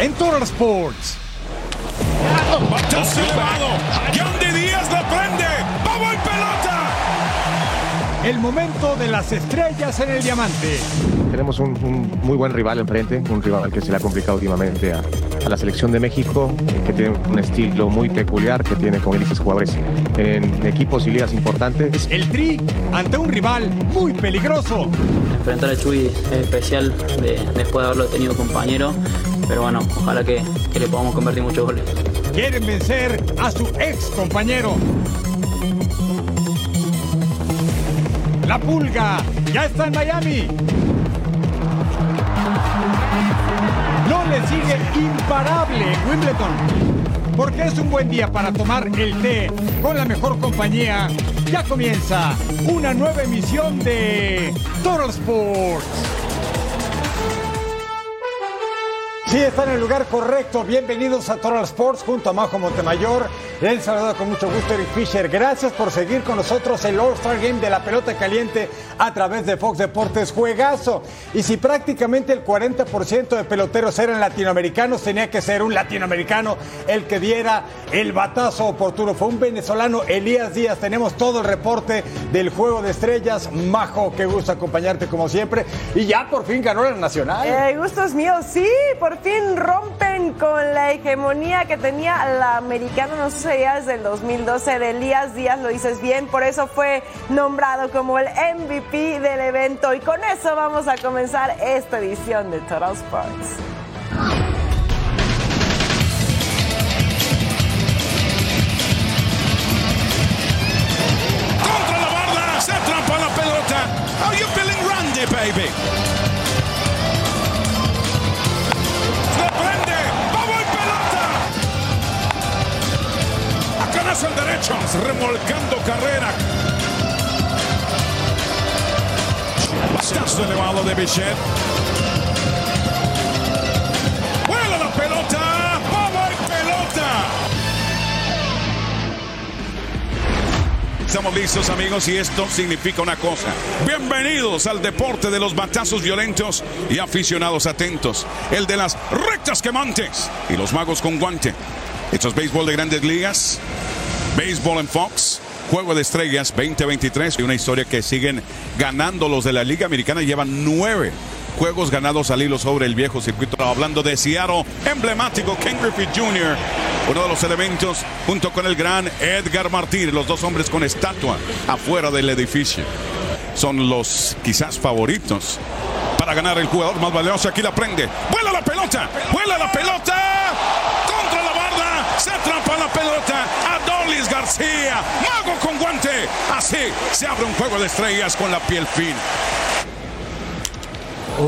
en Total Sports. Batazo elevado. Yandy Díaz la prende. ¡Vamos pelota! El momento de las estrellas en el diamante. Tenemos un, un muy buen rival enfrente, un rival que se le ha complicado últimamente a, a la selección de México, que tiene un estilo muy peculiar, que tiene, como dices, jugadores en equipos y ligas importantes. El Tri ante un rival muy peligroso. Enfrentar a Chuy es especial de- después de haberlo tenido compañero, pero bueno, ojalá que, le podamos convertir muchos goles. Quieren vencer a su ex compañero. La Pulga ya está en Miami. No le sigue imparable Wimbledon. Porque es un buen día para tomar el té con la mejor compañía. Ya comienza una nueva emisión de Total Sports. Sí, está en el lugar correcto. Bienvenidos a Total Sports junto a Majo Montemayor. Les saluda con mucho gusto Eric Fisher. Gracias por seguir con nosotros el All-Star Game de la pelota caliente a través de Fox Deportes Juegazo. Y si prácticamente el 40% de peloteros eran latinoamericanos, tenía que ser un latinoamericano el que diera el batazo oportuno. Fue un venezolano, Elías Díaz. Tenemos todo el reporte del Juego de Estrellas. Majo, qué gusto acompañarte como siempre. Y ya por fin ganó la Nacional. Eh, gustos míos, sí, por fin rompen con la hegemonía que tenía la americana, no sucedía desde el 2012 de Elías Díaz, lo dices bien, por eso fue nombrado como el MVP del evento y con eso vamos a comenzar esta edición de Total Sports. Contra la barda. Se atrapa la pelota. How you feeling, Randy, baby? Nace el derecho. Remolcando carrera. Batazo elevado de Bichette. ¡Vuela la pelota! ¡Vamos pelota! Estamos listos amigos y esto significa una cosa. Bienvenidos al deporte de los batazos violentos y aficionados atentos. El de las rectas quemantes y los magos con guante. Esto es béisbol de grandes ligas. Béisbol en Fox. Juego de Estrellas 2023 y una historia que siguen ganando los de la Liga Americana. Llevan nueve juegos ganados al hilo sobre el viejo circuito. Hablando de Seattle, emblemático Ken Griffey Jr., uno de los elementos junto con el gran Edgar Martínez, los dos hombres con estatua afuera del edificio. Son los quizás favoritos para ganar el jugador más valioso. Aquí la prende. ¡Vuela la pelota! ¡Vuela la pelota! ¡Contra la barda! ¡Se atrapa la pelota! ¡Adolis García! ¡Mago con guante! Así se abre un juego de estrellas con la piel fina.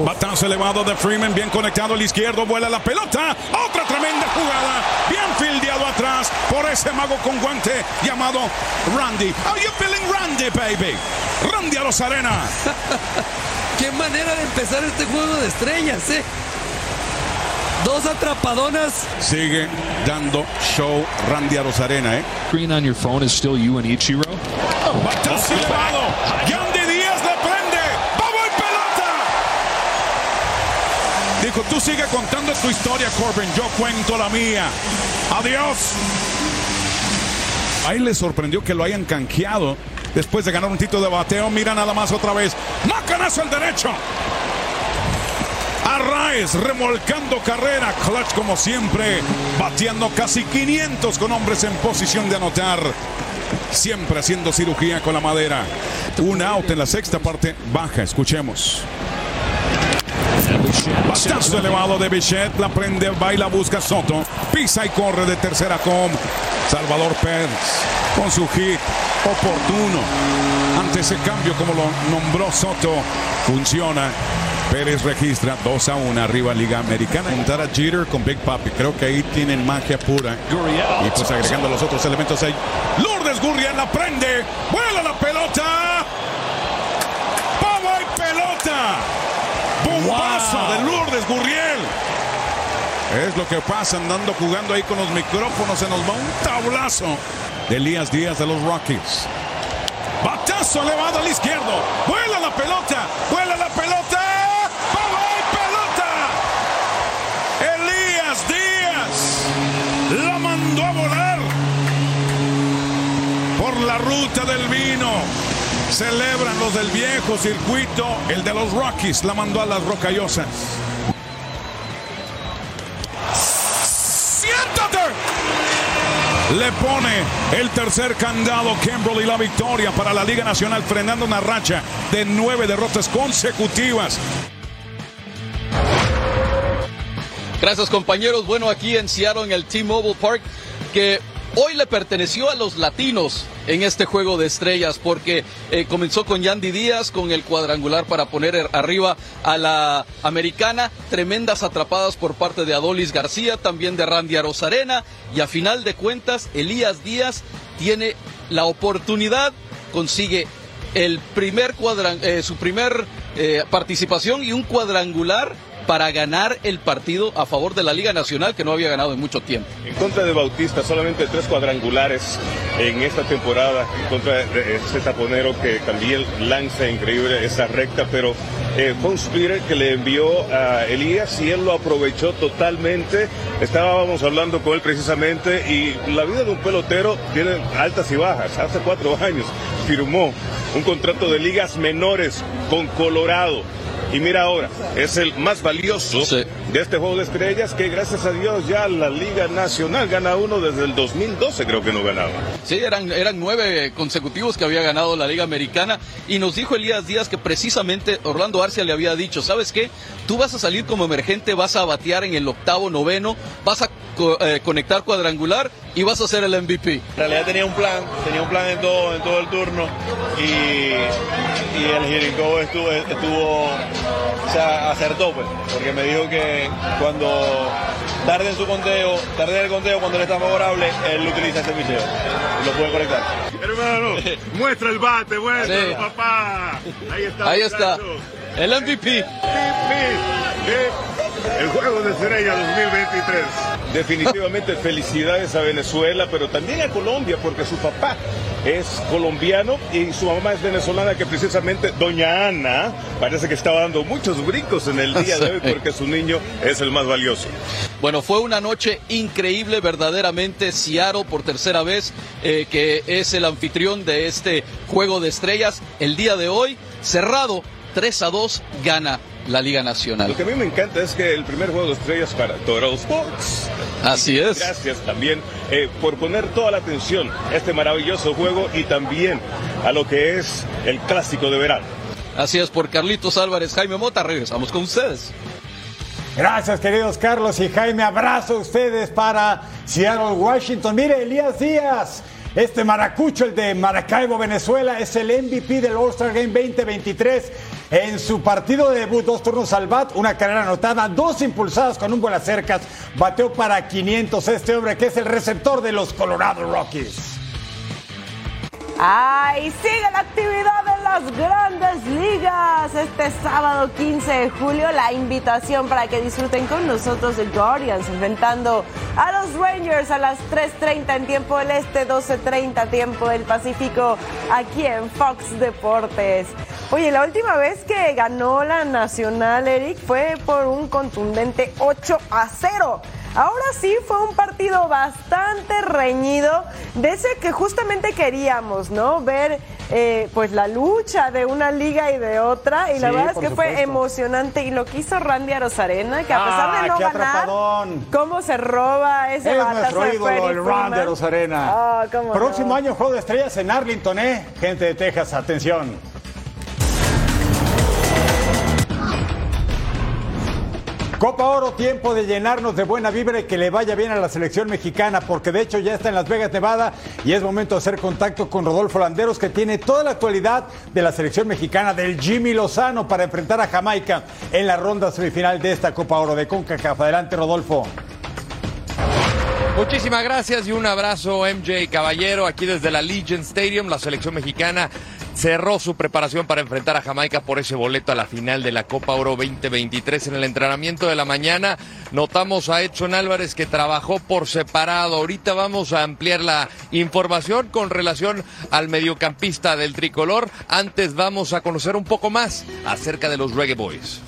Batazo elevado de Freeman, bien conectado al izquierdo, vuela la pelota. Otra tremenda jugada, bien fildeado atrás por ese mago con guante llamado Randy. How you feeling, Randy, baby? Randy a los arena. Qué manera de empezar este juego de estrellas, ¿eh? Dos atrapadonas. Sigue dando show Randy a los arena, ¿eh? Screen on your phone is still you and Ichiro. Batazo elevado. Yandy Díaz le prende. ¡Vamos pelota! Dijo, tú sigue contando tu historia, Corbin. Yo cuento la mía. Adiós. Ahí le sorprendió que lo hayan canjeado después de ganar un título de bateo. Mira nada más otra vez. Macanazo el derecho. Arraez remolcando carrera. Clutch como siempre. Bateando casi 500 con hombres en posición de anotar. Siempre haciendo cirugía con la madera. Un out en la sexta parte baja. Escuchemos. Batazo elevado de Bichette, la prende, baila, busca Soto, pisa y corre de tercera com. Salvador Pérez con su hit oportuno. Ante ese cambio, como lo nombró Soto, funciona. Pérez registra 2 a 1 arriba Liga Americana. Juntar a Jeter con Big Papi. Creo que ahí tienen magia pura. Y pues agregando los otros elementos ahí. Lourdes Gurriel la prende. Vuela la pelota. ¡Pava y pelota! ¡Bombazo de Lourdes Gurriel! Es lo que pasa andando jugando ahí con los micrófonos. Se nos va un tablazo de Elías Díaz de los Rockies. Batazo elevado al izquierdo. Vuela la pelota. Vuela la pelota. Por la ruta del vino. Celebran los del viejo circuito. El de los Rockies la mandó a las rocallosas. Le pone el tercer candado Kimberly la victoria para la Liga Nacional, frenando una racha de nueve derrotas consecutivas. Gracias compañeros. Bueno, aquí en Seattle, en el T-Mobile Park, que hoy le perteneció a los latinos en este juego de estrellas, porque eh, comenzó con Yandy Díaz, con el cuadrangular para poner arriba a la americana, tremendas atrapadas por parte de Adolis García, también de Randy Arozarena, y a final de cuentas, Elías Díaz tiene la oportunidad, consigue el primer eh, su primer eh, participación y un cuadrangular para ganar el partido a favor de la Liga Nacional que no había ganado en mucho tiempo. En contra de Bautista, solamente tres cuadrangulares en esta temporada, en contra de ese taponero que también lanza increíble esa recta, pero eh, fue un spirit que le envió a Elías y él lo aprovechó totalmente. Estábamos hablando con él precisamente y la vida de un pelotero tiene altas y bajas. Hace cuatro años firmó un contrato de ligas menores con Colorado y mira ahora, es el más valioso de este juego de estrellas que gracias a Dios ya la Liga Nacional gana uno desde el 2012 creo que no ganaba. Sí, eran, eran nueve consecutivos que había ganado la Liga Americana y nos dijo Elías Díaz que precisamente Orlando Arcia le había dicho, ¿sabes qué? Tú vas a salir como emergente, vas a batear en el octavo, noveno, vas a eh, conectar cuadrangular y vas a ser el MVP. En realidad tenía un plan, tenía un plan en todo, en todo el turno y, y el Jericho estuvo, estuvo, o sea, acertó pues, porque me dijo que cuando tarde en su conteo, tarde en el conteo cuando le está favorable, él utiliza ese picheo y lo puede conectar. Hermano, muestra el bate, muestra, papá. Ahí está. Ahí está. El MVP. El Juego de Estrella 2023. Definitivamente felicidades a Venezuela, pero también a Colombia, porque su papá es colombiano y su mamá es venezolana, que precisamente doña Ana parece que estaba dando muchos brincos en el día de hoy porque su niño es el más valioso. Bueno, fue una noche increíble, verdaderamente. Seattle por tercera vez, eh, que es el anfitrión de este Juego de Estrellas, el día de hoy, cerrado 3 a 2 gana la Liga Nacional. Lo que a mí me encanta es que el primer juego de estrellas para Toro Sports. Así es. Gracias también eh, por poner toda la atención a este maravilloso juego y también a lo que es el clásico de verano. Así es, por Carlitos Álvarez, Jaime Mota, regresamos con ustedes. Gracias, queridos Carlos y Jaime. Abrazo a ustedes para Seattle, Washington. Mire, Elías Díaz este maracucho, el de Maracaibo, Venezuela, es el MVP del All-Star Game 2023. En su partido de debut, dos turnos al bat, una carrera anotada, dos impulsadas con un vuelo cercas, bateó para 500 este hombre que es el receptor de los Colorado Rockies. ¡Ay! Sigue la actividad de las grandes ligas. Este sábado 15 de julio, la invitación para que disfruten con nosotros de Guardians, enfrentando a los Rangers a las 3.30 en tiempo del Este, 12.30 tiempo del Pacífico, aquí en Fox Deportes. Oye, la última vez que ganó la Nacional, Eric, fue por un contundente 8 a 0. Ahora sí fue un partido bastante reñido, de ese que justamente queríamos, ¿no? Ver eh, pues la lucha de una liga y de otra, y la verdad es que fue emocionante. Y lo que hizo Randy Arozarena, que a pesar de Ah, no ganar, atrapadón. cómo se roba ese Es nuestro ídolo, el Randy. Ah, cómo Próximo no. año, Juego de Estrellas en Arlington, ¿eh? Gente de Texas, atención. Copa Oro, tiempo de llenarnos de buena vibra y que le vaya bien a la selección mexicana, porque de hecho ya está en Las Vegas, Nevada, y es momento de hacer contacto con Rodolfo Landeros, que tiene toda la actualidad de la selección mexicana del Jimmy Lozano para enfrentar a Jamaica en la ronda semifinal de esta Copa Oro de CONCACAF. Adelante, Rodolfo. Muchísimas gracias y un abrazo MJ Caballero aquí desde la Legion Stadium. La selección mexicana cerró su preparación para enfrentar a Jamaica por ese boleto a la final de la Copa Oro 2023 en el entrenamiento de la mañana. Notamos a Edson Álvarez que trabajó por separado. Ahorita vamos a ampliar la información con relación al mediocampista del tricolor. Antes vamos a conocer un poco más acerca de los Reggae Boys.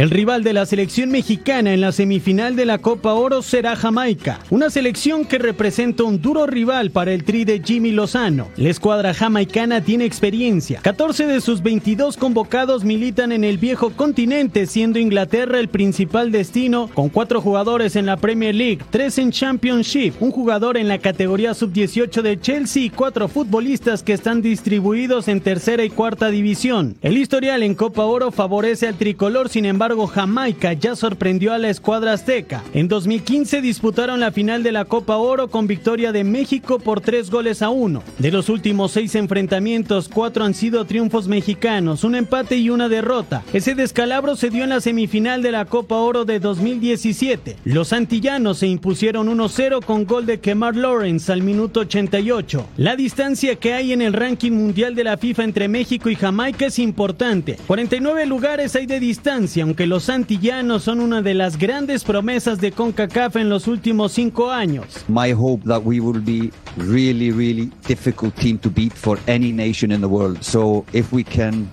El rival de la selección mexicana en la semifinal de la Copa Oro será Jamaica, una selección que representa un duro rival para el tri de Jimmy Lozano. La escuadra jamaicana tiene experiencia. 14 de sus 22 convocados militan en el viejo continente, siendo Inglaterra el principal destino, con cuatro jugadores en la Premier League, tres en Championship, un jugador en la categoría sub-18 de Chelsea y cuatro futbolistas que están distribuidos en tercera y cuarta división. El historial en Copa Oro favorece al tricolor, sin embargo Jamaica ya sorprendió a la escuadra azteca. En 2015 disputaron la final de la Copa Oro con victoria de México por tres goles a uno. De los últimos seis enfrentamientos, cuatro han sido triunfos mexicanos, un empate y una derrota. Ese descalabro se dio en la semifinal de la Copa Oro de 2017. Los antillanos se impusieron 1-0 con gol de Kemar Lawrence al minuto 88. La distancia que hay en el ranking mundial de la FIFA entre México y Jamaica es importante. 49 lugares hay de distancia, aunque los antillanos son una de las grandes promesas de CONCACAF en los últimos cinco años. My hope that we will be really, really difficult team to beat for any nation in the world. So if we can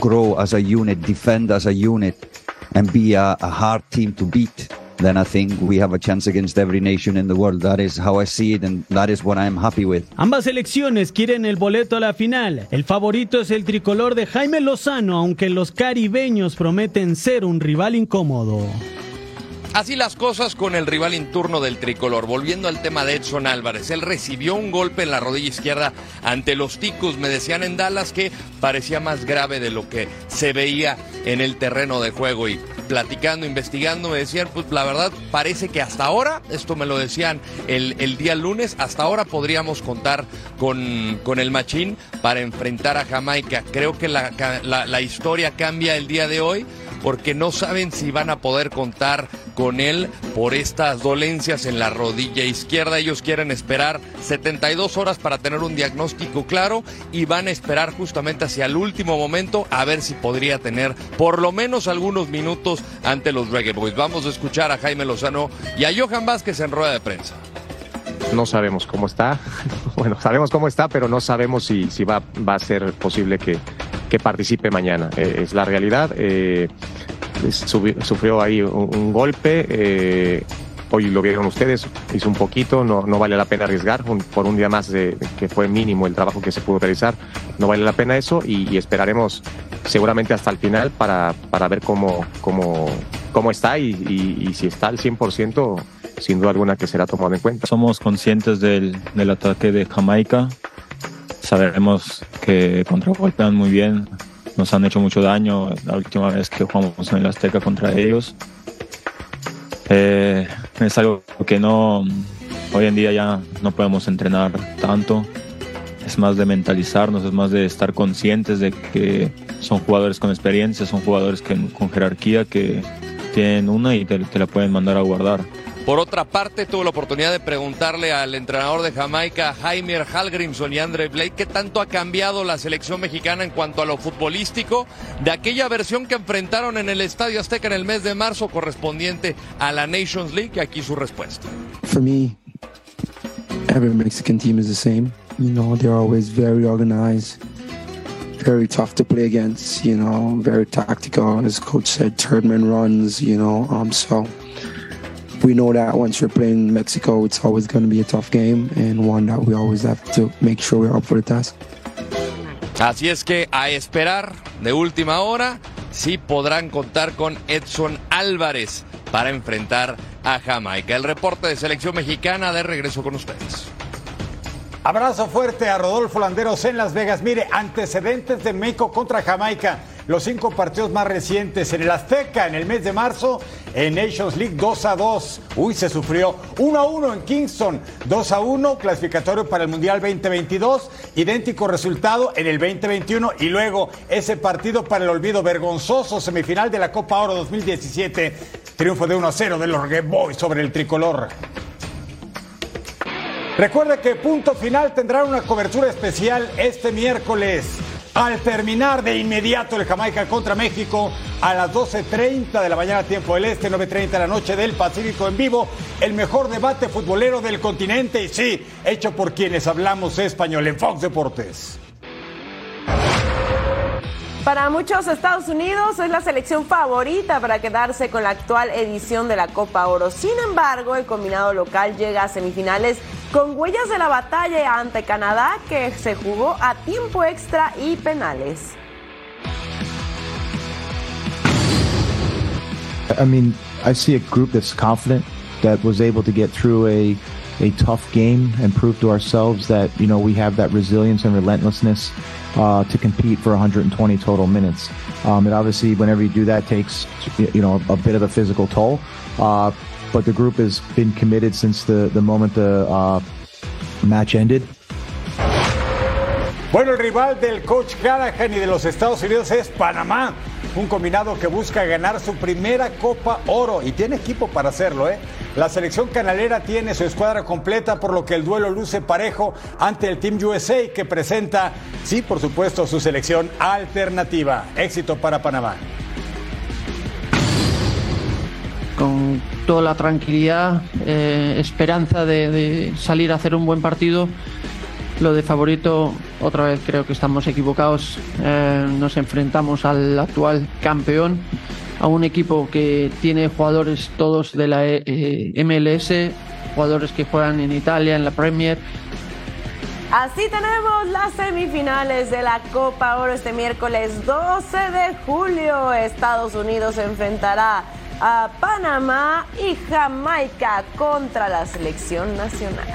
grow as a unit, defend as a unit, and be a, a hard team to beat, then I think we have a chance against every nation in the world. That is how I see it, and that is what I'm happy with. Ambas selecciones quieren el boleto a la final. El favorito es el tricolor de Jaime Lozano, aunque los caribeños prometen ser un rival incómodo. Así las cosas con el rival en turno del tricolor. Volviendo al tema de Edson Álvarez, él recibió un golpe en la rodilla izquierda ante los Ticos. Me decían en Dallas que parecía más grave de lo que se veía en el terreno de juego. Y platicando, investigando, me decían, pues la verdad parece que hasta ahora, esto me lo decían el, el día lunes, hasta ahora podríamos contar con, con el Machín para enfrentar a Jamaica. Creo que la, la, la historia cambia el día de hoy porque no saben si van a poder contar con él por estas dolencias en la rodilla izquierda. Ellos quieren esperar 72 horas para tener un diagnóstico claro y van a esperar justamente hacia el último momento a ver si podría tener por lo menos algunos minutos ante los Reggae Boys. Vamos a escuchar a Jaime Lozano y a Johan Vázquez en rueda de prensa. No sabemos cómo está. Bueno, sabemos cómo está, pero no sabemos si, va, a ser posible que, participe mañana. Eh, es la realidad. Eh, sufrió ahí un, un golpe. Eh, hoy lo vieron ustedes, hizo un poquito, no, no vale la pena arriesgar por un día más de, que fue mínimo el trabajo que se pudo realizar. No vale la pena eso y, esperaremos seguramente hasta el final para, para ver cómo, cómo, cómo está y, y, y si está al 100%, sin duda alguna que será tomado en cuenta. Somos conscientes del, del ataque de Jamaica. Sabemos que contragolpean muy bien, nos han hecho mucho daño la última vez que jugamos en el Azteca contra ellos. Eh, es algo que no, hoy en día ya no podemos entrenar tanto. Es más de mentalizarnos, es más de estar conscientes de que son jugadores con experiencia, son jugadores que, con jerarquía que tienen una y te, te la pueden mandar a guardar. Por otra parte, tuve la oportunidad de preguntarle al entrenador de Jamaica, Jaime Halgrimson y Andre Blake, qué tanto ha cambiado la selección mexicana en cuanto a lo futbolístico de aquella versión que enfrentaron en el Estadio Azteca en el mes de marzo correspondiente a la Nations League. Aquí su respuesta. For me, every Mexican team is the same. You know, they're always very organized, very tough to play against, you know, very tactical. As coach said, third man runs, you know, um, so we know that once you're playing Mexico, it's always going to be a tough game and one that we always have to make sure we're up for the task. Así es que a esperar de última hora, sí podrán contar con Edson Álvarez para enfrentar a Jamaica. El reporte de selección mexicana de regreso con ustedes. Abrazo fuerte a Rodolfo Landeros en Las Vegas. Mire, antecedentes de México contra Jamaica. Los cinco partidos más recientes en el Azteca en el mes de marzo, en Nations League 2 a 2. Uy, se sufrió 1 a 1 en Kingston, 2 a 1, clasificatorio para el Mundial 2022, idéntico resultado en el 2021 y luego ese partido para el olvido vergonzoso, semifinal de la Copa Oro 2017, triunfo de 1 a 0 de los Reggae Boys sobre el tricolor. Recuerde que Punto Final tendrá una cobertura especial este miércoles. Al terminar de inmediato el Jamaica contra México a las 12.30 de la mañana tiempo del Este, 9.30 de la noche del Pacífico en vivo, el mejor debate futbolero del continente y sí, hecho por quienes hablamos español en Fox Deportes. Para muchos, Estados Unidos es la selección favorita para quedarse con la actual edición de la Copa Oro. Sin embargo, el combinado local llega a semifinales con huellas de la batalla ante Canadá que se jugó a tiempo extra y penales. I mean, I see a group that's confident, that was able to get through a a tough game and prove to ourselves that you know we have that resilience and relentlessness uh, to compete for 120 total minutes. Um, and obviously, whenever you do that, takes you know a bit of a physical toll. Uh, but the group has been committed since the the moment the uh, match ended. Bueno, el rival del coach Callahan y de los Estados Unidos es Panamá, un combinado que busca ganar su primera Copa Oro y tiene equipo para hacerlo, ¿eh? La selección canalera tiene su escuadra completa, por lo que el duelo luce parejo ante el Team USA que presenta, sí, por supuesto, su selección alternativa. Éxito para Panamá. Con toda la tranquilidad, eh, esperanza de, salir a hacer un buen partido. Lo de favorito, otra vez creo que estamos equivocados. Eh, nos enfrentamos al actual campeón, a un equipo que tiene jugadores todos de la eh, MLS, jugadores que juegan en Italia, en la Premier. Así tenemos las semifinales de la Copa Oro este miércoles 12 de julio. Estados Unidos enfrentará a Panamá y Jamaica contra la selección nacional.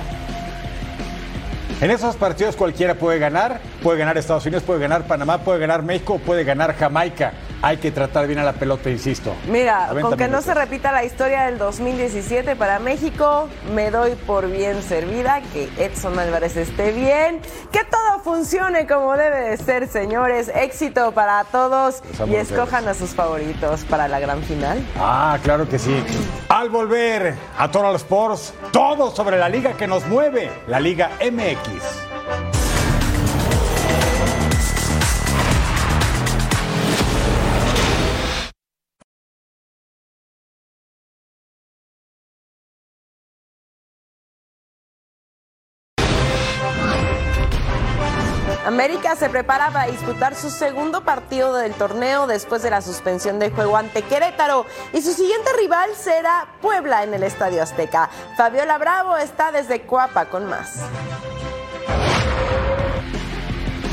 En esos partidos cualquiera puede ganar, puede ganar Estados Unidos, puede ganar Panamá, puede ganar México, puede ganar Jamaica. Hay que tratar bien a la pelota, insisto. Mira, 90 con que no se repita la historia del 2017 para México, me doy por bien servida, que Edson Álvarez esté bien, que todo funcione como debe de ser, señores. Éxito para todos y escojan a sus favoritos para la gran final. Ah, claro que sí. Al volver a Total Sports, todo sobre la liga que nos mueve, la Liga MX. América se prepara para disputar su segundo partido del torneo después de la suspensión del juego ante Querétaro y su siguiente rival será Puebla en el Estadio Azteca. Fabiola Bravo está desde Coapa con más.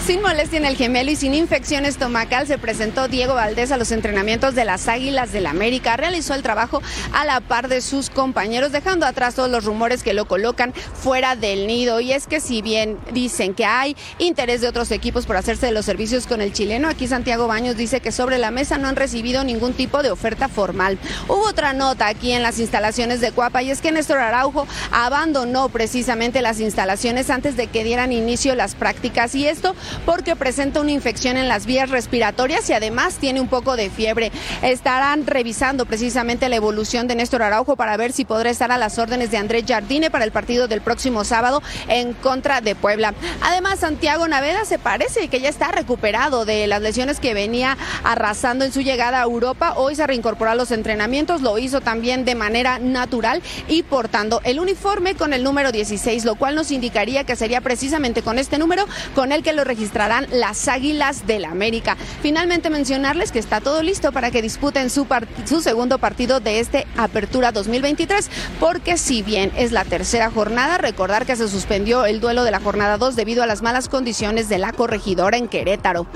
Sin molestia en el gemelo y sin infección estomacal se presentó Diego Valdés a los entrenamientos de las Águilas del América. Realizó el trabajo a la par de sus compañeros, dejando atrás todos los rumores que lo colocan fuera del nido. Y es que si bien dicen que hay interés de otros equipos por hacerse de los servicios con el chileno, aquí Santiago Baños dice que sobre la mesa no han recibido ningún tipo de oferta formal. Hubo otra nota aquí en las instalaciones de Cuapa y es que Néstor Araujo abandonó precisamente las instalaciones antes de que dieran inicio las prácticas y esto porque presenta una infección en las vías respiratorias y además tiene un poco de fiebre. Estarán revisando precisamente la evolución de Néstor Araujo para ver si podrá estar a las órdenes de Andrés Jardine para el partido del próximo sábado en contra de Puebla. Además, Santiago Naveda se parece que ya está recuperado de las lesiones que venía arrasando en su llegada a Europa. Hoy se reincorporó a los entrenamientos, lo hizo también de manera natural y portando el uniforme con el número 16, lo cual nos indicaría que sería precisamente con este número con el que lo registrarán las Águilas del América. Finalmente mencionarles que está todo listo para que disputen su, su segundo partido de este Apertura 2023, porque si bien es la tercera jornada, recordar que se suspendió el duelo de la jornada 2 debido a las malas condiciones de la corregidora en Querétaro.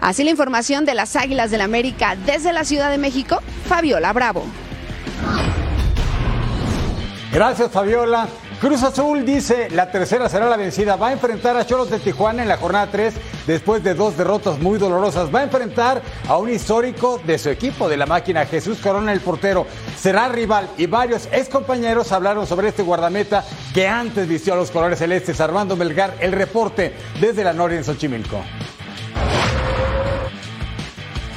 Así la información de las Águilas del América desde la Ciudad de México, Fabiola Bravo. Gracias, Fabiola. Cruz Azul dice la tercera será la vencida. Va a enfrentar a Cholos de Tijuana en la jornada 3 después de dos derrotas muy dolorosas. Va a enfrentar a un histórico de su equipo, de la máquina, Jesús Corona, el portero. Será rival y varios ex compañeros hablaron sobre este guardameta que antes vistió a los colores celestes. Armando Melgar, el reporte desde la Noria en Xochimilco.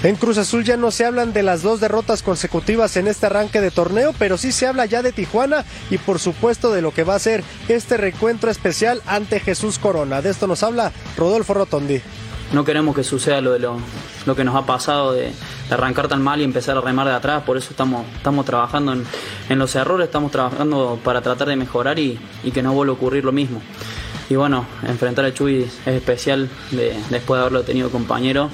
En Cruz Azul ya no se hablan de las dos derrotas consecutivas en este arranque de torneo, pero sí se habla ya de Tijuana y por supuesto de lo que va a ser este reencuentro especial ante Jesús Corona. De esto nos habla Rodolfo Rotondi. No queremos que suceda lo de lo, lo que nos ha pasado de, arrancar tan mal y empezar a remar de atrás, por eso estamos, estamos trabajando en, los errores, estamos trabajando para tratar de mejorar y, que no vuelva a ocurrir lo mismo. Y bueno, enfrentar a Chuy es especial de- después de haberlo tenido compañero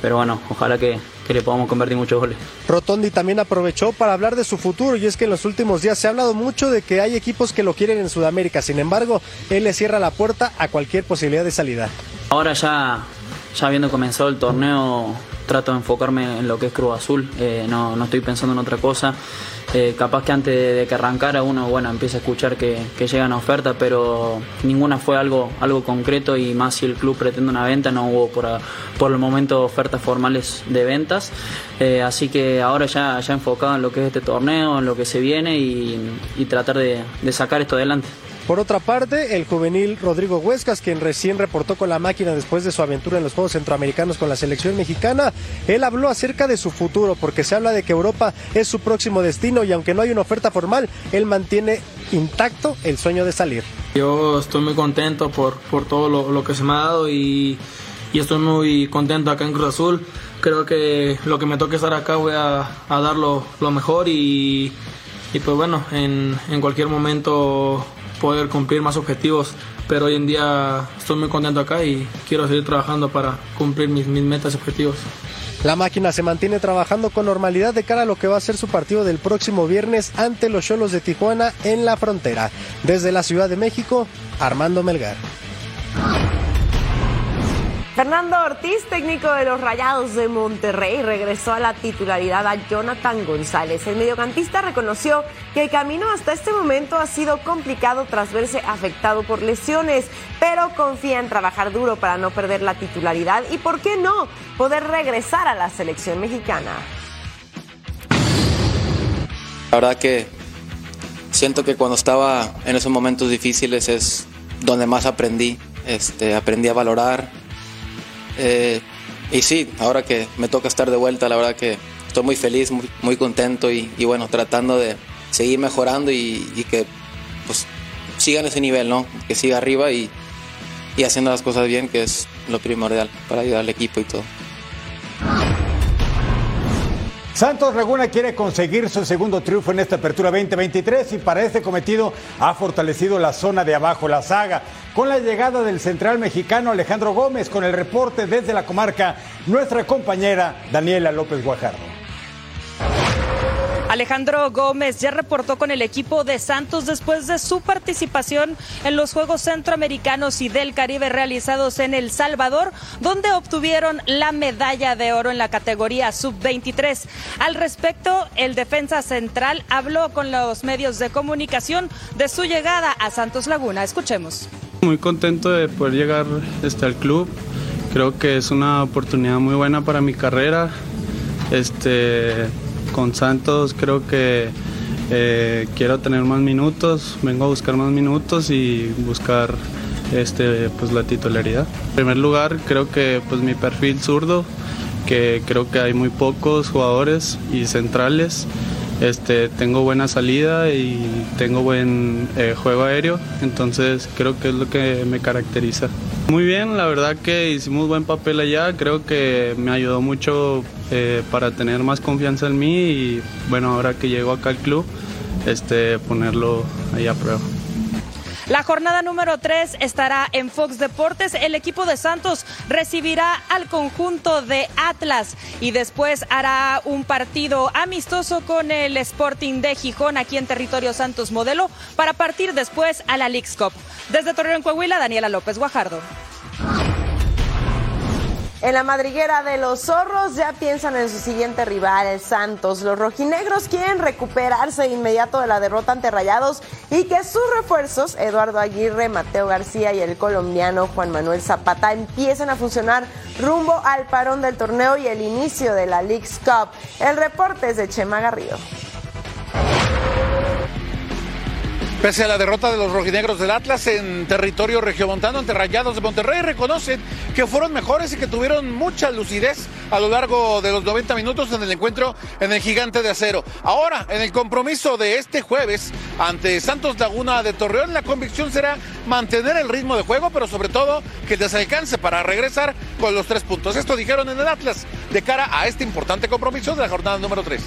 pero bueno, ojalá que, que le podamos convertir muchos goles. Rotondi también aprovechó para hablar de su futuro y es que en los últimos días se ha hablado mucho de que hay equipos que lo quieren en Sudamérica, sin embargo, él le cierra la puerta a cualquier posibilidad de salida. Ahora ya, ya habiendo comenzado el torneo, trato de enfocarme en lo que es Cruz Azul, eh, no, no estoy pensando en otra cosa. Eh, capaz que antes de, que arrancara uno bueno empieza a escuchar que, llegan ofertas, pero ninguna fue algo, algo concreto y más si el club pretende una venta, no hubo por, por el momento ofertas formales de ventas. Eh, así que ahora ya, ya enfocado en lo que es este torneo, en lo que se viene y, y tratar de, de sacar esto adelante. Por otra parte, el juvenil Rodrigo Huescas, quien recién reportó con la máquina después de su aventura en los Juegos Centroamericanos con la selección mexicana, él habló acerca de su futuro, porque se habla de que Europa es su próximo destino y aunque no hay una oferta formal, él mantiene intacto el sueño de salir. Yo estoy muy contento por, por todo lo, que se me ha dado y, estoy muy contento acá en Cruz Azul. Creo que lo que me toque estar acá voy a, a dar lo, lo mejor y, y, pues bueno, en, en cualquier momento poder cumplir más objetivos, pero hoy en día estoy muy contento acá y quiero seguir trabajando para cumplir mis, mis metas y objetivos. La máquina se mantiene trabajando con normalidad de cara a lo que va a ser su partido del próximo viernes ante los Cholos de Tijuana en la frontera. Desde la Ciudad de México, Armando Melgar. Fernando Ortiz, técnico de los Rayados de Monterrey, regresó a la titularidad a Jonathan González. El mediocampista reconoció que el camino hasta este momento ha sido complicado tras verse afectado por lesiones, pero confía en trabajar duro para no perder la titularidad y, ¿por qué no?, poder regresar a la selección mexicana. La verdad que siento que cuando estaba en esos momentos difíciles es donde más aprendí. Este, aprendí a valorar, eh, y sí, ahora que me toca estar de vuelta, la verdad que estoy muy feliz, muy, muy contento y, bueno, tratando de seguir mejorando y, y, que pues sigan ese nivel, ¿no? Que siga arriba y, y haciendo las cosas bien, que es lo primordial para ayudar al equipo y todo. Santos Laguna quiere conseguir su segundo triunfo en esta apertura 2023 y para este cometido ha fortalecido la zona de abajo, la saga, con la llegada del central mexicano Alejandro Gómez, con el reporte desde la comarca, nuestra compañera Daniela López Guajardo. Alejandro Gómez ya reportó con el equipo de Santos después de su participación en los Juegos Centroamericanos y del Caribe realizados en El Salvador, donde obtuvieron la medalla de oro en la categoría sub-23. Al respecto, el defensa central habló con los medios de comunicación de su llegada a Santos Laguna. Escuchemos. Muy contento de poder llegar este, al club. Creo que es una oportunidad muy buena para mi carrera. Este, con Santos creo que eh, quiero tener más minutos, vengo a buscar más minutos y buscar este, pues, la titularidad. En primer lugar, creo que pues, mi perfil zurdo, que creo que hay muy pocos jugadores y centrales. Este, tengo buena salida y tengo buen eh, juego aéreo, entonces creo que es lo que me caracteriza. Muy bien, la verdad que hicimos buen papel allá, creo que me ayudó mucho eh, para tener más confianza en mí y bueno, ahora que llego acá al club, este, ponerlo ahí a prueba. La jornada número 3 estará en Fox Deportes. El equipo de Santos recibirá al conjunto de Atlas y después hará un partido amistoso con el Sporting de Gijón aquí en territorio Santos Modelo para partir después a la League's Cup. Desde Torreón, Coahuila, Daniela López Guajardo. En la madriguera de los zorros ya piensan en su siguiente rival, el Santos. Los rojinegros quieren recuperarse de inmediato de la derrota ante Rayados y que sus refuerzos, Eduardo Aguirre, Mateo García y el colombiano Juan Manuel Zapata, empiecen a funcionar rumbo al parón del torneo y el inicio de la League's Cup. El reporte es de Chema Garrido. Pese a la derrota de los rojinegros del Atlas en territorio regiomontano ante Rayados de Monterrey, reconocen que fueron mejores y que tuvieron mucha lucidez a lo largo de los 90 minutos en el encuentro en el Gigante de Acero. Ahora, en el compromiso de este jueves ante Santos Laguna de Torreón, la convicción será mantener el ritmo de juego, pero sobre todo que les alcance para regresar con los tres puntos. Esto dijeron en el Atlas de cara a este importante compromiso de la jornada número 3.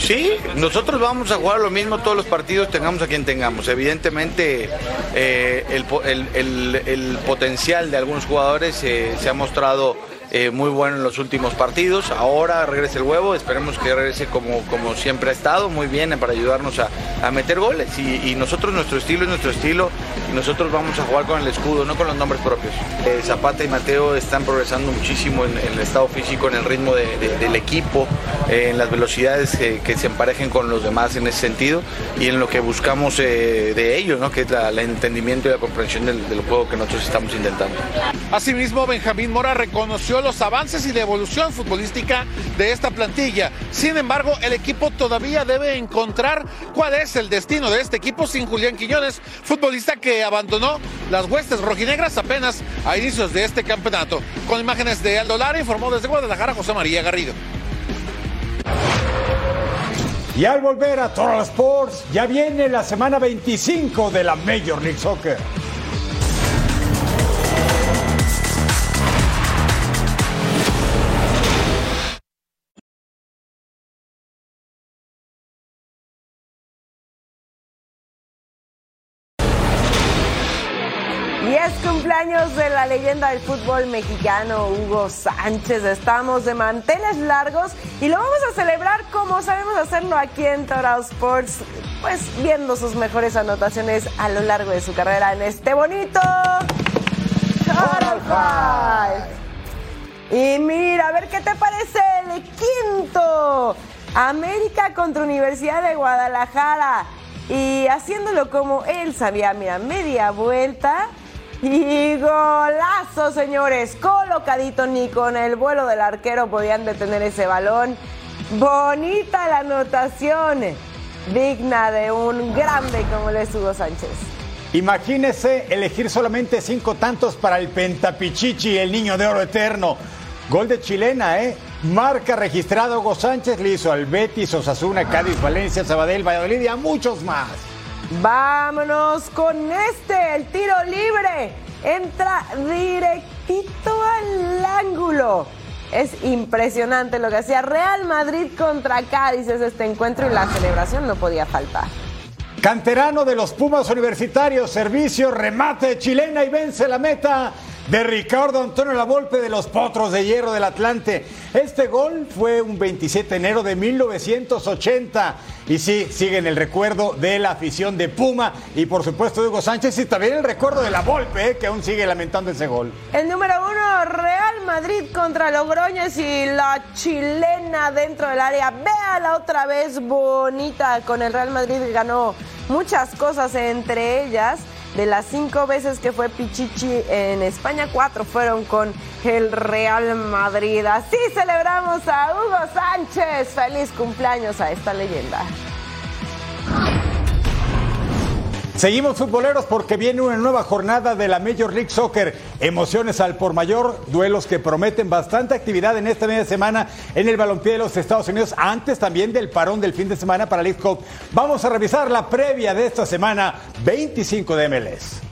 Sí, nosotros vamos a jugar lo mismo todos los partidos, tengamos a quien tengamos. Evidentemente, eh, el, el, el, potencial de algunos jugadores eh, se ha mostrado eh, muy bueno en los últimos partidos. Ahora regresa el huevo, esperemos que regrese como, como siempre ha estado, muy bien para ayudarnos a, a meter goles. Y, y, nosotros, nuestro estilo es nuestro estilo y nosotros vamos a jugar con el escudo, no con los nombres propios. Eh, Zapata y Mateo están progresando muchísimo en, en, el estado físico, en el ritmo de, de, del equipo, eh, en las velocidades que, que, se emparejen con los demás en ese sentido y en lo que buscamos eh, de ellos, ¿no? que es el entendimiento y la comprensión del, del juego que nosotros estamos intentando. Asimismo, Benjamín Mora reconoció los avances y la evolución futbolística de esta plantilla. Sin embargo, el equipo todavía debe encontrar cuál es el destino de este equipo sin Julián Quiñones, futbolista que abandonó las huestes rojinegras apenas a inicios de este campeonato. Con imágenes de Aldo Lara, informó desde Guadalajara José María Garrido. Y al volver a Total Sports, ya viene la semana 25 de la Major League Soccer. Cumpleaños de la leyenda del fútbol mexicano, Hugo Sánchez. Estamos de manteles largos y lo vamos a celebrar como sabemos hacerlo aquí en Total Sports, pues viendo sus mejores anotaciones a lo largo de su carrera en este bonito Five. Y mira, a ver qué te parece el quinto. América contra Universidad de Guadalajara. Y haciéndolo como él sabía, mira, media vuelta y golazo, señores. Colocadito ni con el vuelo del arquero podían detener ese balón. Bonita la anotación. Digna de un grande como le es Hugo Sánchez. Imagínese elegir solamente cinco tantos para el Pentapichichi, el niño de oro eterno. Gol de chilena, ¿eh? Marca registrada Hugo Sánchez le hizo al Betis, Osasuna, Cádiz, Valencia, Sabadell, Valladolid y a muchos más. Vámonos con este, el tiro libre. Entra directito al ángulo. Es impresionante lo que hacía Real Madrid contra Cádiz es este encuentro y la celebración no podía faltar. Canterano de los Pumas Universitarios, servicio, remate chilena y vence la meta de Ricardo Antonio Lavolpe de los Potros de Hierro del Atlante. Este gol fue un 27 de enero de 1980 y sí, sigue en el recuerdo de la afición de Puma y por supuesto de Hugo Sánchez y también el recuerdo de Lavolpe que aún sigue lamentando ese gol. El número uno, Real Madrid contra Logroños y la chilena dentro del área. Véala otra vez bonita con el Real Madrid ganó muchas cosas entre ellas. De las cinco veces que fue Pichichi en España, cuatro fueron con el Real Madrid. Así celebramos a Hugo Sánchez. Feliz cumpleaños a esta leyenda. Seguimos futboleros porque viene una nueva jornada de la Major League Soccer. Emociones al por mayor, duelos que prometen bastante actividad en esta media semana en el balompié de los Estados Unidos, antes también del parón del fin de semana para League Cup. Vamos a revisar la previa de esta semana 25 de MLS.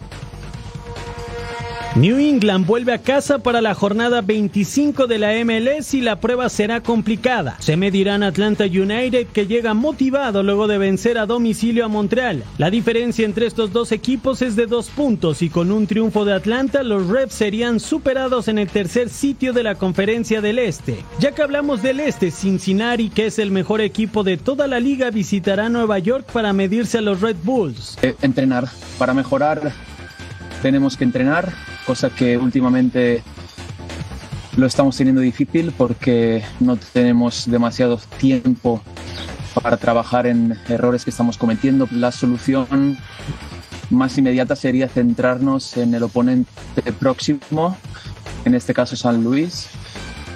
New England vuelve a casa para la jornada 25 de la MLS y la prueba será complicada. Se medirán Atlanta United que llega motivado luego de vencer a domicilio a Montreal. La diferencia entre estos dos equipos es de dos puntos y con un triunfo de Atlanta los Revs serían superados en el tercer sitio de la conferencia del Este. Ya que hablamos del Este, Cincinnati, que es el mejor equipo de toda la liga, visitará Nueva York para medirse a los Red Bulls. Eh, entrenar, para mejorar tenemos que entrenar, cosa que últimamente lo estamos teniendo difícil porque no tenemos demasiado tiempo para trabajar en errores que estamos cometiendo. La solución más inmediata sería centrarnos en el oponente próximo, en este caso San Luis,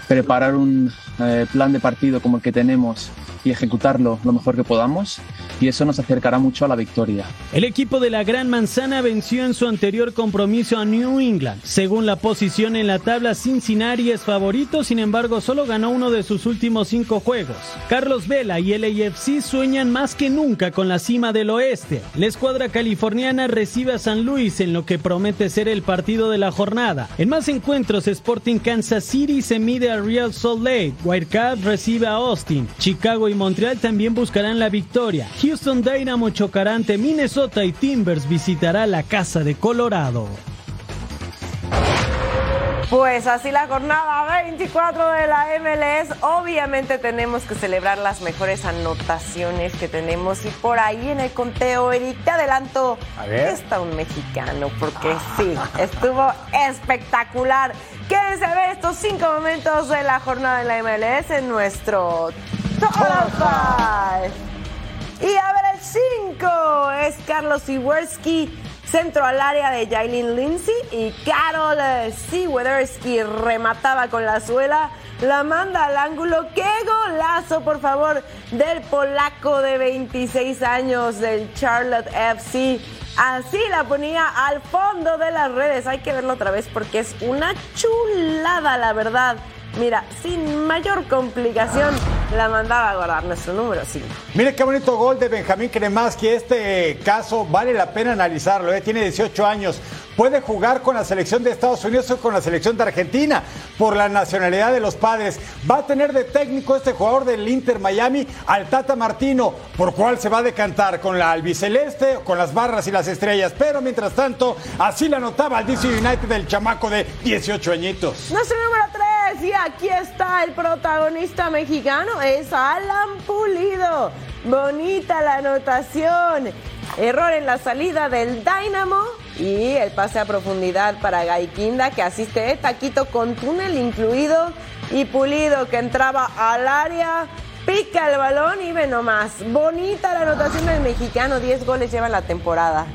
preparar un eh, plan de partido como el que tenemos y ejecutarlo lo mejor que podamos y eso nos acercará mucho a la victoria. El equipo de la Gran Manzana venció en su anterior compromiso a New England. Según la posición en la tabla, Cincinnati es favorito, sin embargo solo ganó uno de sus últimos cinco juegos. Carlos Vela y el AFC sueñan más que nunca con la cima del oeste. La escuadra californiana recibe a San Luis en lo que promete ser el partido de la jornada. En más encuentros, Sporting Kansas City se mide a Real Salt Lake, Wildcat recibe a Austin, Chicago y Montreal también buscarán la victoria. Houston Dynamo chocará ante Minnesota y Timbers visitará la casa de Colorado. Pues así la jornada 24 de la MLS. Obviamente tenemos que celebrar las mejores anotaciones que tenemos. Y por ahí en el conteo, Eric, te adelanto que está un mexicano, porque sí, estuvo espectacular. Quédense a ver estos cinco momentos de la jornada de la MLS en nuestro Total Five. Y a ver, el 5 es Carlos Iwerski Centro al área de Jailin Lindsay y Carol Siwederski remataba con la suela. La manda al ángulo. ¡Qué golazo, por favor! Del polaco de 26 años del Charlotte FC. Así la ponía al fondo de las redes. Hay que verlo otra vez porque es una chulada, la verdad. Mira, sin mayor complicación la mandaba a guardar nuestro número 5. Mire qué bonito gol de Benjamín Cremaski. Este caso vale la pena analizarlo. ¿eh? Tiene 18 años. Puede jugar con la selección de Estados Unidos o con la selección de Argentina por la nacionalidad de los padres. Va a tener de técnico este jugador del Inter Miami al Tata Martino, por cual se va a decantar con la albiceleste o con las barras y las estrellas. Pero mientras tanto, así la anotaba el DC United del chamaco de 18 añitos. Nuestro número 3 y aquí está el protagonista mexicano, es Alan Pulido. Bonita la anotación. Error en la salida del Dynamo y el pase a profundidad para Gaikinda que asiste de taquito con túnel incluido y Pulido que entraba al área. Pica el balón y ve nomás. Bonita la anotación del mexicano. 10 goles lleva la temporada.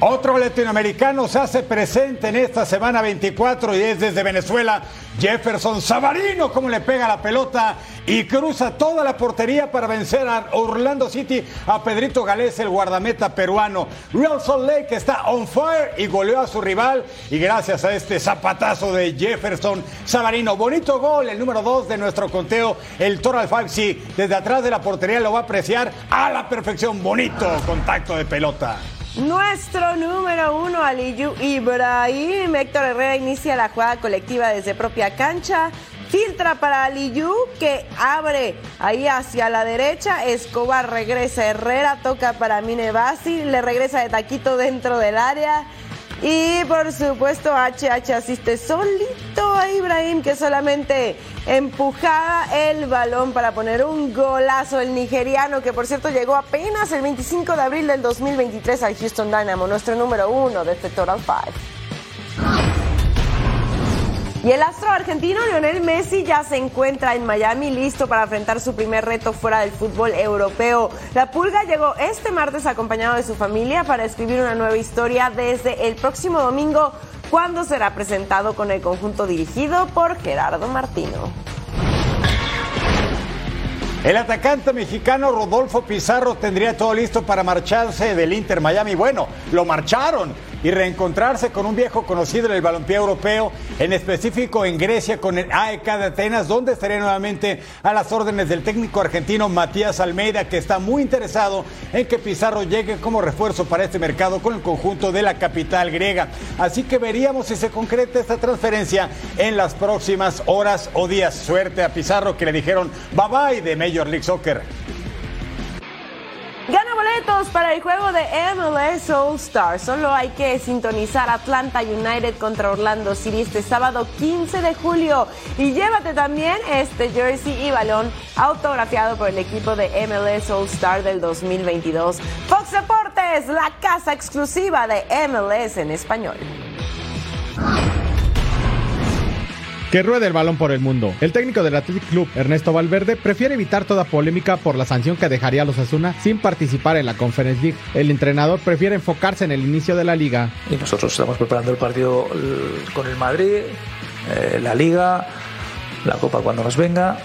Otro latinoamericano se hace presente en esta semana 24 y es desde Venezuela. Jefferson Savarino, como le pega la pelota y cruza toda la portería para vencer a Orlando City a Pedrito Galés, el guardameta peruano. Real Salt Lake está on fire y goleó a su rival. Y gracias a este zapatazo de Jefferson Savarino, bonito gol, el número 2 de nuestro conteo, el Toral Five. Sí, desde atrás de la portería lo va a apreciar a la perfección. Bonito contacto de pelota. Nuestro número uno, Aliyu Ibrahim. Héctor Herrera inicia la jugada colectiva desde propia cancha. Filtra para Aliyu que abre ahí hacia la derecha. Escobar regresa. Herrera toca para Minebasi. Le regresa de taquito dentro del área. Y por supuesto HH asiste solito a Ibrahim que solamente empujaba el balón para poner un golazo el nigeriano que por cierto llegó apenas el 25 de abril del 2023 al Houston Dynamo, nuestro número uno de este Total Five. Y el astro argentino Lionel Messi ya se encuentra en Miami listo para enfrentar su primer reto fuera del fútbol europeo. La Pulga llegó este martes acompañado de su familia para escribir una nueva historia desde el próximo domingo cuando será presentado con el conjunto dirigido por Gerardo Martino. El atacante mexicano Rodolfo Pizarro tendría todo listo para marcharse del Inter Miami. Bueno, lo marcharon y reencontrarse con un viejo conocido en el balompié europeo, en específico en Grecia con el AEK de Atenas, donde estaría nuevamente a las órdenes del técnico argentino Matías Almeida, que está muy interesado en que Pizarro llegue como refuerzo para este mercado con el conjunto de la capital griega. Así que veríamos si se concreta esta transferencia en las próximas horas o días. Suerte a Pizarro que le dijeron bye bye de Major League Soccer. Gana boletos para el juego de MLS All Star. Solo hay que sintonizar Atlanta United contra Orlando City este sábado 15 de julio. Y llévate también este jersey y balón autografiado por el equipo de MLS All Star del 2022. Fox Deportes, la casa exclusiva de MLS en español. Que ruede el balón por el mundo. El técnico del Athletic Club, Ernesto Valverde, prefiere evitar toda polémica por la sanción que dejaría a los Asuna sin participar en la Conference League. El entrenador prefiere enfocarse en el inicio de la liga. Y nosotros estamos preparando el partido con el Madrid, eh, la liga, la Copa cuando nos venga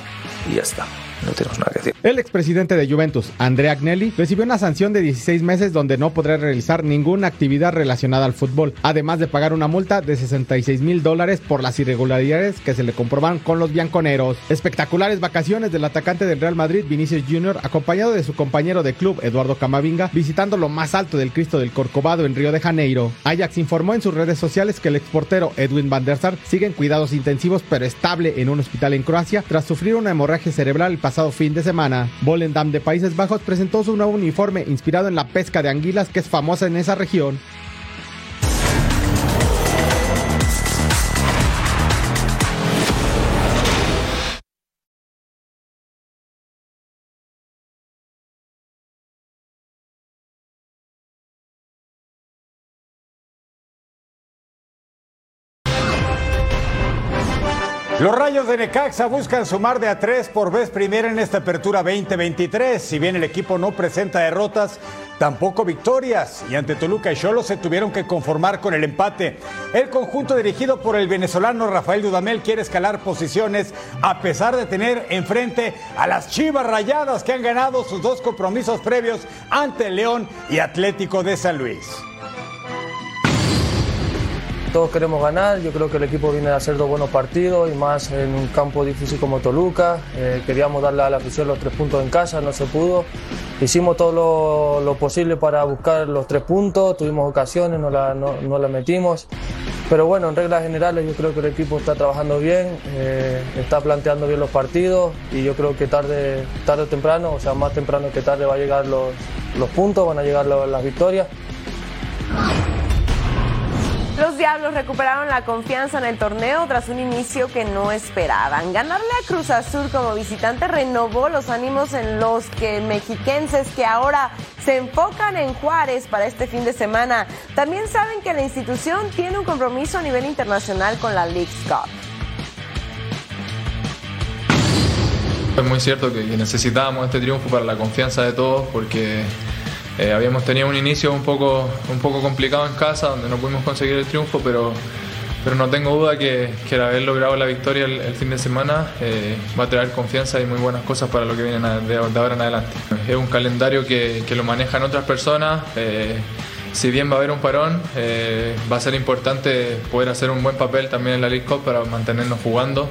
y ya está. No tenemos nada que decir. El expresidente de Juventus, Andrea Agnelli, recibió una sanción de 16 meses donde no podrá realizar ninguna actividad relacionada al fútbol, además de pagar una multa de 66 mil dólares por las irregularidades que se le comproban con los bianconeros. Espectaculares vacaciones del atacante del Real Madrid, Vinicius Jr., acompañado de su compañero de club, Eduardo Camavinga, visitando lo más alto del Cristo del Corcovado en Río de Janeiro. Ajax informó en sus redes sociales que el exportero Edwin van der Sar sigue en cuidados intensivos pero estable en un hospital en Croacia tras sufrir una hemorragia cerebral el pasado fin de semana. Volendam de Países Bajos presentó su nuevo uniforme inspirado en la pesca de anguilas que es famosa en esa región. Rayos de Necaxa buscan sumar de a tres por vez primera en esta apertura 2023. Si bien el equipo no presenta derrotas, tampoco victorias. Y ante Toluca y Cholo se tuvieron que conformar con el empate. El conjunto dirigido por el venezolano Rafael Dudamel quiere escalar posiciones a pesar de tener enfrente a las Chivas Rayadas que han ganado sus dos compromisos previos ante León y Atlético de San Luis. Todos queremos ganar, yo creo que el equipo viene a hacer dos buenos partidos y más en un campo difícil como Toluca. Eh, queríamos darle a la afición los tres puntos en casa, no se pudo. Hicimos todo lo, lo posible para buscar los tres puntos, tuvimos ocasiones, no la, no, la metimos. Pero bueno, en reglas generales yo creo que el equipo está trabajando bien, eh, está planteando bien los partidos y yo creo que tarde, tarde o temprano, o sea, más temprano que tarde va a llegar los, los puntos, van a llegar las victorias. Diablos recuperaron la confianza en el torneo tras un inicio que no esperaban. Ganarle a Cruz Azul como visitante renovó los ánimos en los que mexiquenses que ahora se enfocan en Juárez para este fin de semana. También saben que la institución tiene un compromiso a nivel internacional con la League Cup. Es muy cierto que necesitábamos este triunfo para la confianza de todos porque eh, habíamos tenido un inicio un poco, un poco complicado en casa, donde no pudimos conseguir el triunfo, pero, pero no tengo duda que, que el haber logrado la victoria el, fin de semana eh, va a traer confianza y muy buenas cosas para lo que viene de, de ahora en adelante. Es un calendario que, que lo manejan otras personas. Eh, si bien va a haber un parón, eh, va a ser importante poder hacer un buen papel también en la League Cup para mantenernos jugando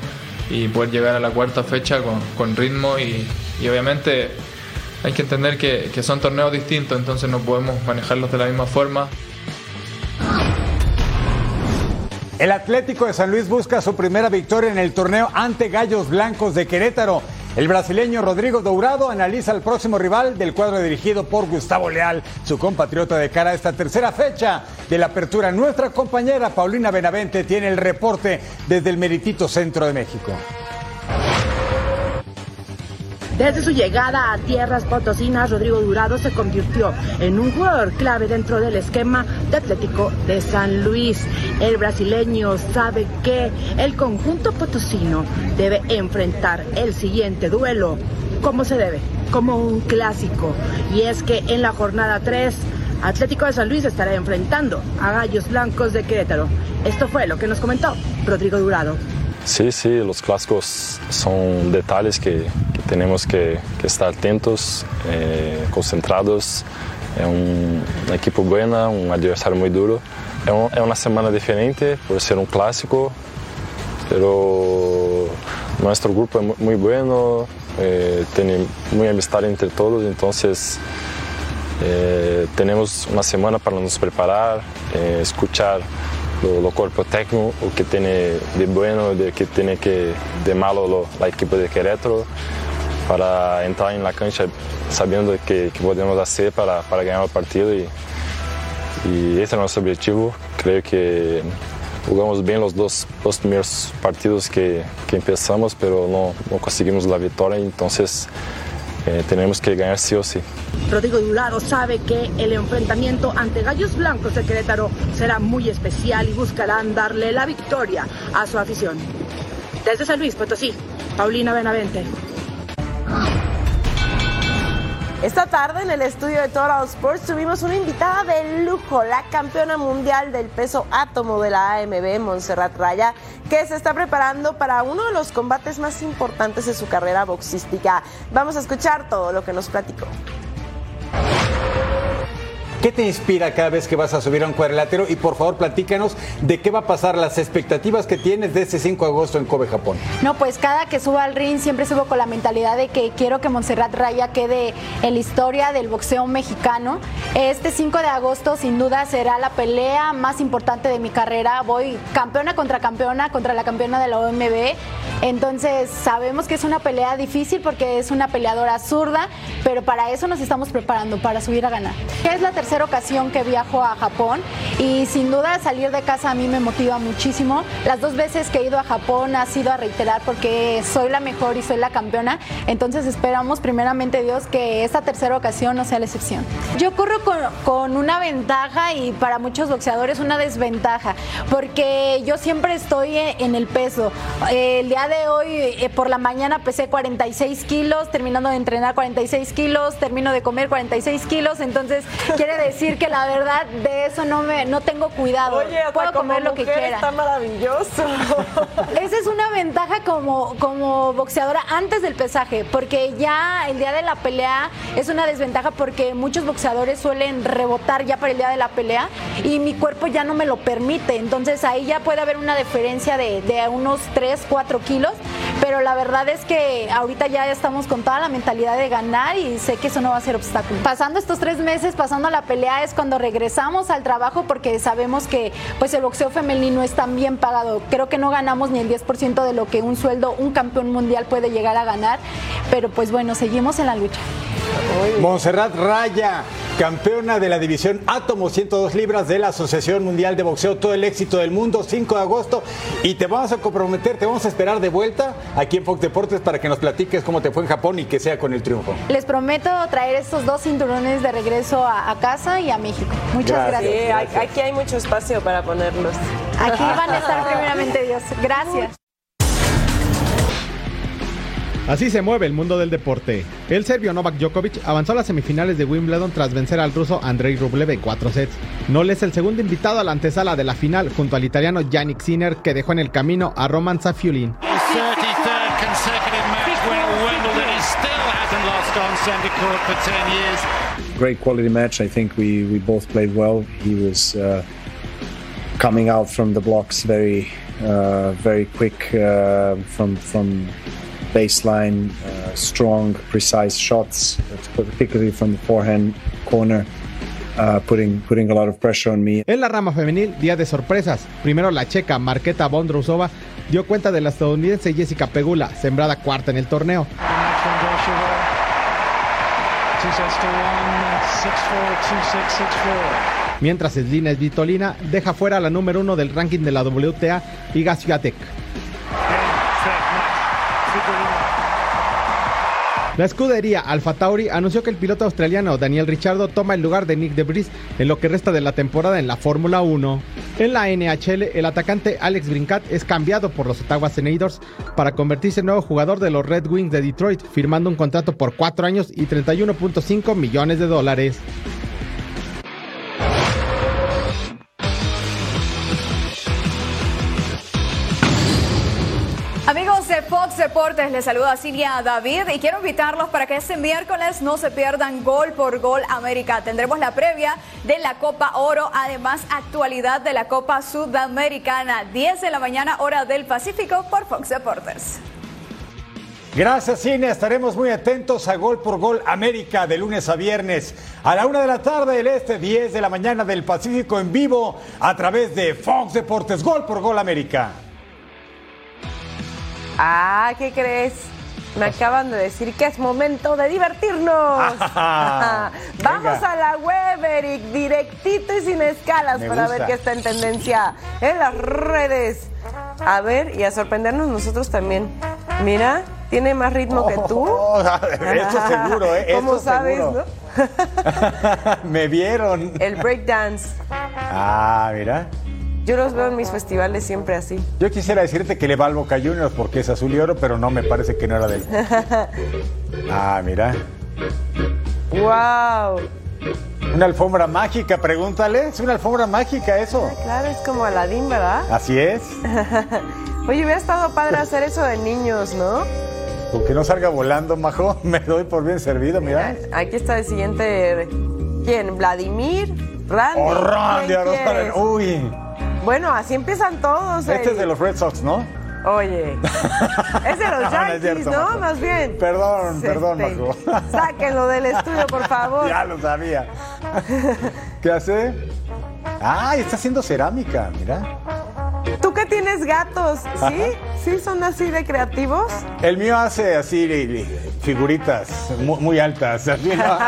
y poder llegar a la cuarta fecha con, con ritmo y, y obviamente hay que entender que, que, son torneos distintos, entonces no podemos manejarlos de la misma forma. El Atlético de San Luis busca su primera victoria en el torneo ante Gallos Blancos de Querétaro. El brasileño Rodrigo Dourado analiza al próximo rival del cuadro dirigido por Gustavo Leal, su compatriota de cara a esta tercera fecha de la apertura. Nuestra compañera Paulina Benavente tiene el reporte desde el Meritito Centro de México. Desde su llegada a tierras potosinas, Rodrigo Durado se convirtió en un jugador clave dentro del esquema de Atlético de San Luis. El brasileño sabe que el conjunto potosino debe enfrentar el siguiente duelo como se debe, como un clásico. Y es que en la jornada 3, Atlético de San Luis estará enfrentando a Gallos Blancos de Querétaro. Esto fue lo que nos comentó Rodrigo Durado. Sí, sí, los clásicos son detalles que, que tenemos que, que, estar atentos, eh, concentrados. Es un, un, equipo bueno, un adversario muy duro. Es, un, es, una semana diferente por ser un clásico, pero nuestro grupo es muy bueno, eh, tiene muy amistad entre todos, entonces eh, tenemos una semana para nos preparar, eh, escuchar lo, lo, cuerpo técnico, o que tiene de bueno, de que tiene que de malo lo, la equipo de Querétaro, para entrar en la cancha sabiendo que, que podemos hacer para, para ganar el partido y, y ese es nuestro objetivo. Creo que jugamos bien los dos, dos primeros partidos que, que empezamos, pero no, no conseguimos la victoria, entonces eh, tenemos que ganar sí o sí. Rodrigo Durado sabe que el enfrentamiento ante Gallos Blancos de Querétaro será muy especial y buscarán darle la victoria a su afición. Desde San Luis Potosí, Paulina Benavente. Esta tarde en el estudio de Total Sports tuvimos una invitada de lujo, la campeona mundial del peso átomo de la AMB, Montserrat Raya, que se está preparando para uno de los combates más importantes de su carrera boxística. Vamos a escuchar todo lo que nos platicó. ¿Qué te inspira cada vez que vas a subir a un cuadrilátero? Y por favor, platícanos de qué va a pasar, las expectativas que tienes de este 5 de agosto en Kobe, Japón. No, pues cada que subo al ring siempre subo con la mentalidad de que quiero que Montserrat Raya quede en la historia del boxeo mexicano. Este 5 de agosto sin duda será la pelea más importante de mi carrera. Voy campeona contra campeona, contra la campeona de la OMB Entonces sabemos que es una pelea difícil porque es una peleadora zurda, pero para eso nos estamos preparando, para subir a ganar. Es la tercera ocasión que viajo a Japón y sin duda salir de casa a mí me motiva muchísimo. Las dos veces que he ido a Japón ha sido a reiterar porque soy la mejor y soy la campeona. Entonces esperamos primeramente Dios que esta tercera ocasión no sea la excepción. Yo corro con, con una ventaja y para muchos boxeadores una desventaja porque yo siempre estoy en el peso. El día de hoy eh, por la mañana pesé 46 kilos, terminando de entrenar 46 kilos, termino de comer 46 kilos, entonces quiere decir que la verdad de eso no me no tengo cuidado. Oye, hasta puedo como comer lo que quiera. Está maravilloso. Esa es una ventaja como, como boxeadora antes del pesaje, porque ya el día de la pelea es una desventaja porque muchos boxeadores suelen rebotar ya para el día de la pelea y mi cuerpo ya no me lo permite. Entonces ahí ya puede haber una diferencia de, de unos 3, 4 kilos, pero la verdad es que ahorita ya estamos con toda la mentalidad de ganar y sé que eso no va a ser obstáculo. Pasando estos tres meses, pasando la pelea, es cuando regresamos al trabajo porque sabemos que pues el boxeo femenino es tan bien pagado. Creo que no ganamos ni el 10% de lo que un sueldo, un campeón mundial puede llegar a ganar, pero pues bueno, seguimos en la lucha. Montserrat Raya, campeona de la división Átomo 102 libras de la Asociación Mundial de Boxeo, todo el éxito del mundo, 5 de agosto. Y te vamos a comprometer, te vamos a esperar de vuelta aquí en Fox Deportes para que nos platiques cómo te fue en Japón y que sea con el triunfo. Les prometo traer estos dos cinturones de regreso a, a casa y a México. Muchas gracias. Sí, hay- aquí hay mucho espacio para ponerlos. Aquí van a estar primeramente Dios. Gracias. Así se mueve el mundo del deporte. El serbio Novak Djokovic avanzó a las semifinales de Wimbledon tras vencer al ruso Andrei Rublev en cuatro sets. Nole es el segundo invitado a la antesala de la final junto al italiano Yannick Sinner que dejó en el camino a Roman Safiulin. 33rd consecutive match winner Wimbledon. He still hasn't lost on centre court for 10 years. great quality match. I think we, we both played well. He was uh, coming out from the blocks very uh, very quick uh, from from baseline, uh, strong, precise shots, particularly from the forehand corner, uh, putting a lot of pressure on me. En la rama femenil, día de sorpresas. Primero la checa Marketa Bondrousova dio cuenta de la estadounidense Jessica Pegula, sembrada cuarta en el torneo. Match from Bolsheva. Two sets to one. 6-4, 2-6, 6-4. Mientras Slina Svitolina deja fuera la número uno del ranking de la WTA, Iga Swiatek. La escudería Alfa Tauri anunció que el piloto australiano Daniel Ricciardo toma el lugar de Nick de Vries en lo que resta de la temporada en la Fórmula 1. En la NHL, el atacante Alex Brincat es cambiado por los Ottawa Senators para convertirse en nuevo jugador de los Red Wings de Detroit, firmando un contrato por 4 años y 31.5 millones de dólares. Fox Deportes, les saluda Silvia David y quiero invitarlos para que este miércoles no se pierdan Gol por Gol América. Tendremos la previa de la Copa Oro, además actualidad de la Copa Sudamericana, 10 de la mañana hora del Pacífico por Fox Deportes. Gracias, Cine. Estaremos muy atentos a Gol por Gol América de lunes a viernes a la una de la tarde del Este, 10 de la mañana del Pacífico en vivo a través de Fox Deportes. Gol por Gol América. Ah, ¿qué crees? Me acaban de decir que es momento de divertirnos. Vamos a la web, Eric, directito y sin escalas Me para gusta. ver qué está en tendencia en las redes. A ver, y a sorprendernos nosotros también. Mira, tiene más ritmo que tú. Eso seguro, ¿eh? ¿Cómo sabes, seguro. no? Me vieron. El breakdance. Ah, mira. Yo los veo en mis festivales siempre así. Yo quisiera decirte que le va al Boca Juniors porque es azul y oro, pero no me parece que no era de él. Ah, mira. ¡Wow! Una alfombra mágica, pregúntale. Es una alfombra mágica eso. Claro, es como Aladín, ¿verdad? Así es. Oye, hubiera estado padre hacer eso de niños, ¿no? Con que no salga volando, majo, me doy por bien servido, mira. Aquí está el siguiente. ¿Quién? ¿Vladimir? ¿Randy? Oh, Randy. Uy. Bueno, así empiezan todos. Este el- es de los Red Sox, ¿no? Oye. Es de los no Yankees, ¿no? Más bien. Perdón, perdón, Este, Majo. Sáquenlo del estudio, por favor. Ya lo sabía. ¿Qué hace? Ah, está haciendo cerámica, mira. ¿Tú que tienes gatos? ¿Sí? Ajá. ¿Sí son así de creativos? El mío hace así figuritas muy, muy altas así, ¿no?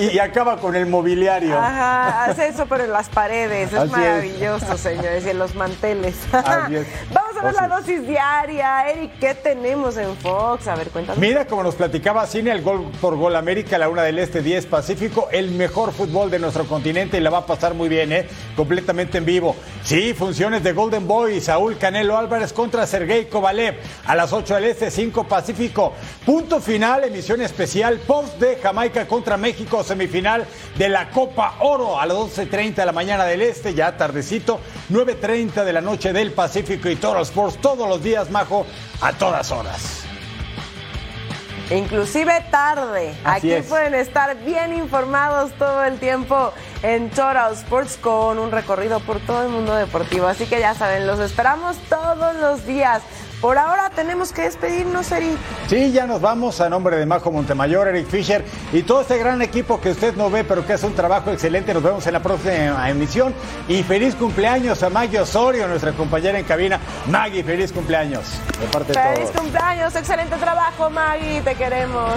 y, y acaba con el mobiliario. Ajá, hace eso pero en las paredes. Es Así es. maravilloso, señores, y en los manteles. Así es. Vamos Oh, la sí. dosis diaria. Eric, ¿qué tenemos en Fox? A ver, cuéntanos. Mira, como nos platicaba Cine, el gol por gol América, la una del Este, 10 Pacífico, el mejor fútbol de nuestro continente y la va a pasar muy bien, ¿eh? Completamente en vivo. Sí, funciones de Golden Boy, Saúl Canelo Álvarez contra Sergey Kovalev a las 8 del Este, 5 Pacífico. Punto final, emisión especial, post de Jamaica contra México, semifinal de la Copa Oro a las 12.30 de la mañana del Este, ya tardecito, 9.30 de la noche del Pacífico y Toro Sports todos los días, Majo, a todas horas. Inclusive tarde. Así Aquí es. pueden estar bien informados todo el tiempo en Total Sports con un recorrido por todo el mundo deportivo. Así que ya saben, los esperamos todos los días. Por ahora tenemos que despedirnos, Eric. Sí, ya nos vamos a nombre de Majo Montemayor, Eric Fisher y todo este gran equipo que usted no ve, pero que hace un trabajo excelente. Nos vemos en la próxima emisión. Y feliz cumpleaños a Maggie Osorio, nuestra compañera en cabina. Maggie, feliz cumpleaños. De parte de Feliz todos. cumpleaños, excelente trabajo, Maggie, te queremos.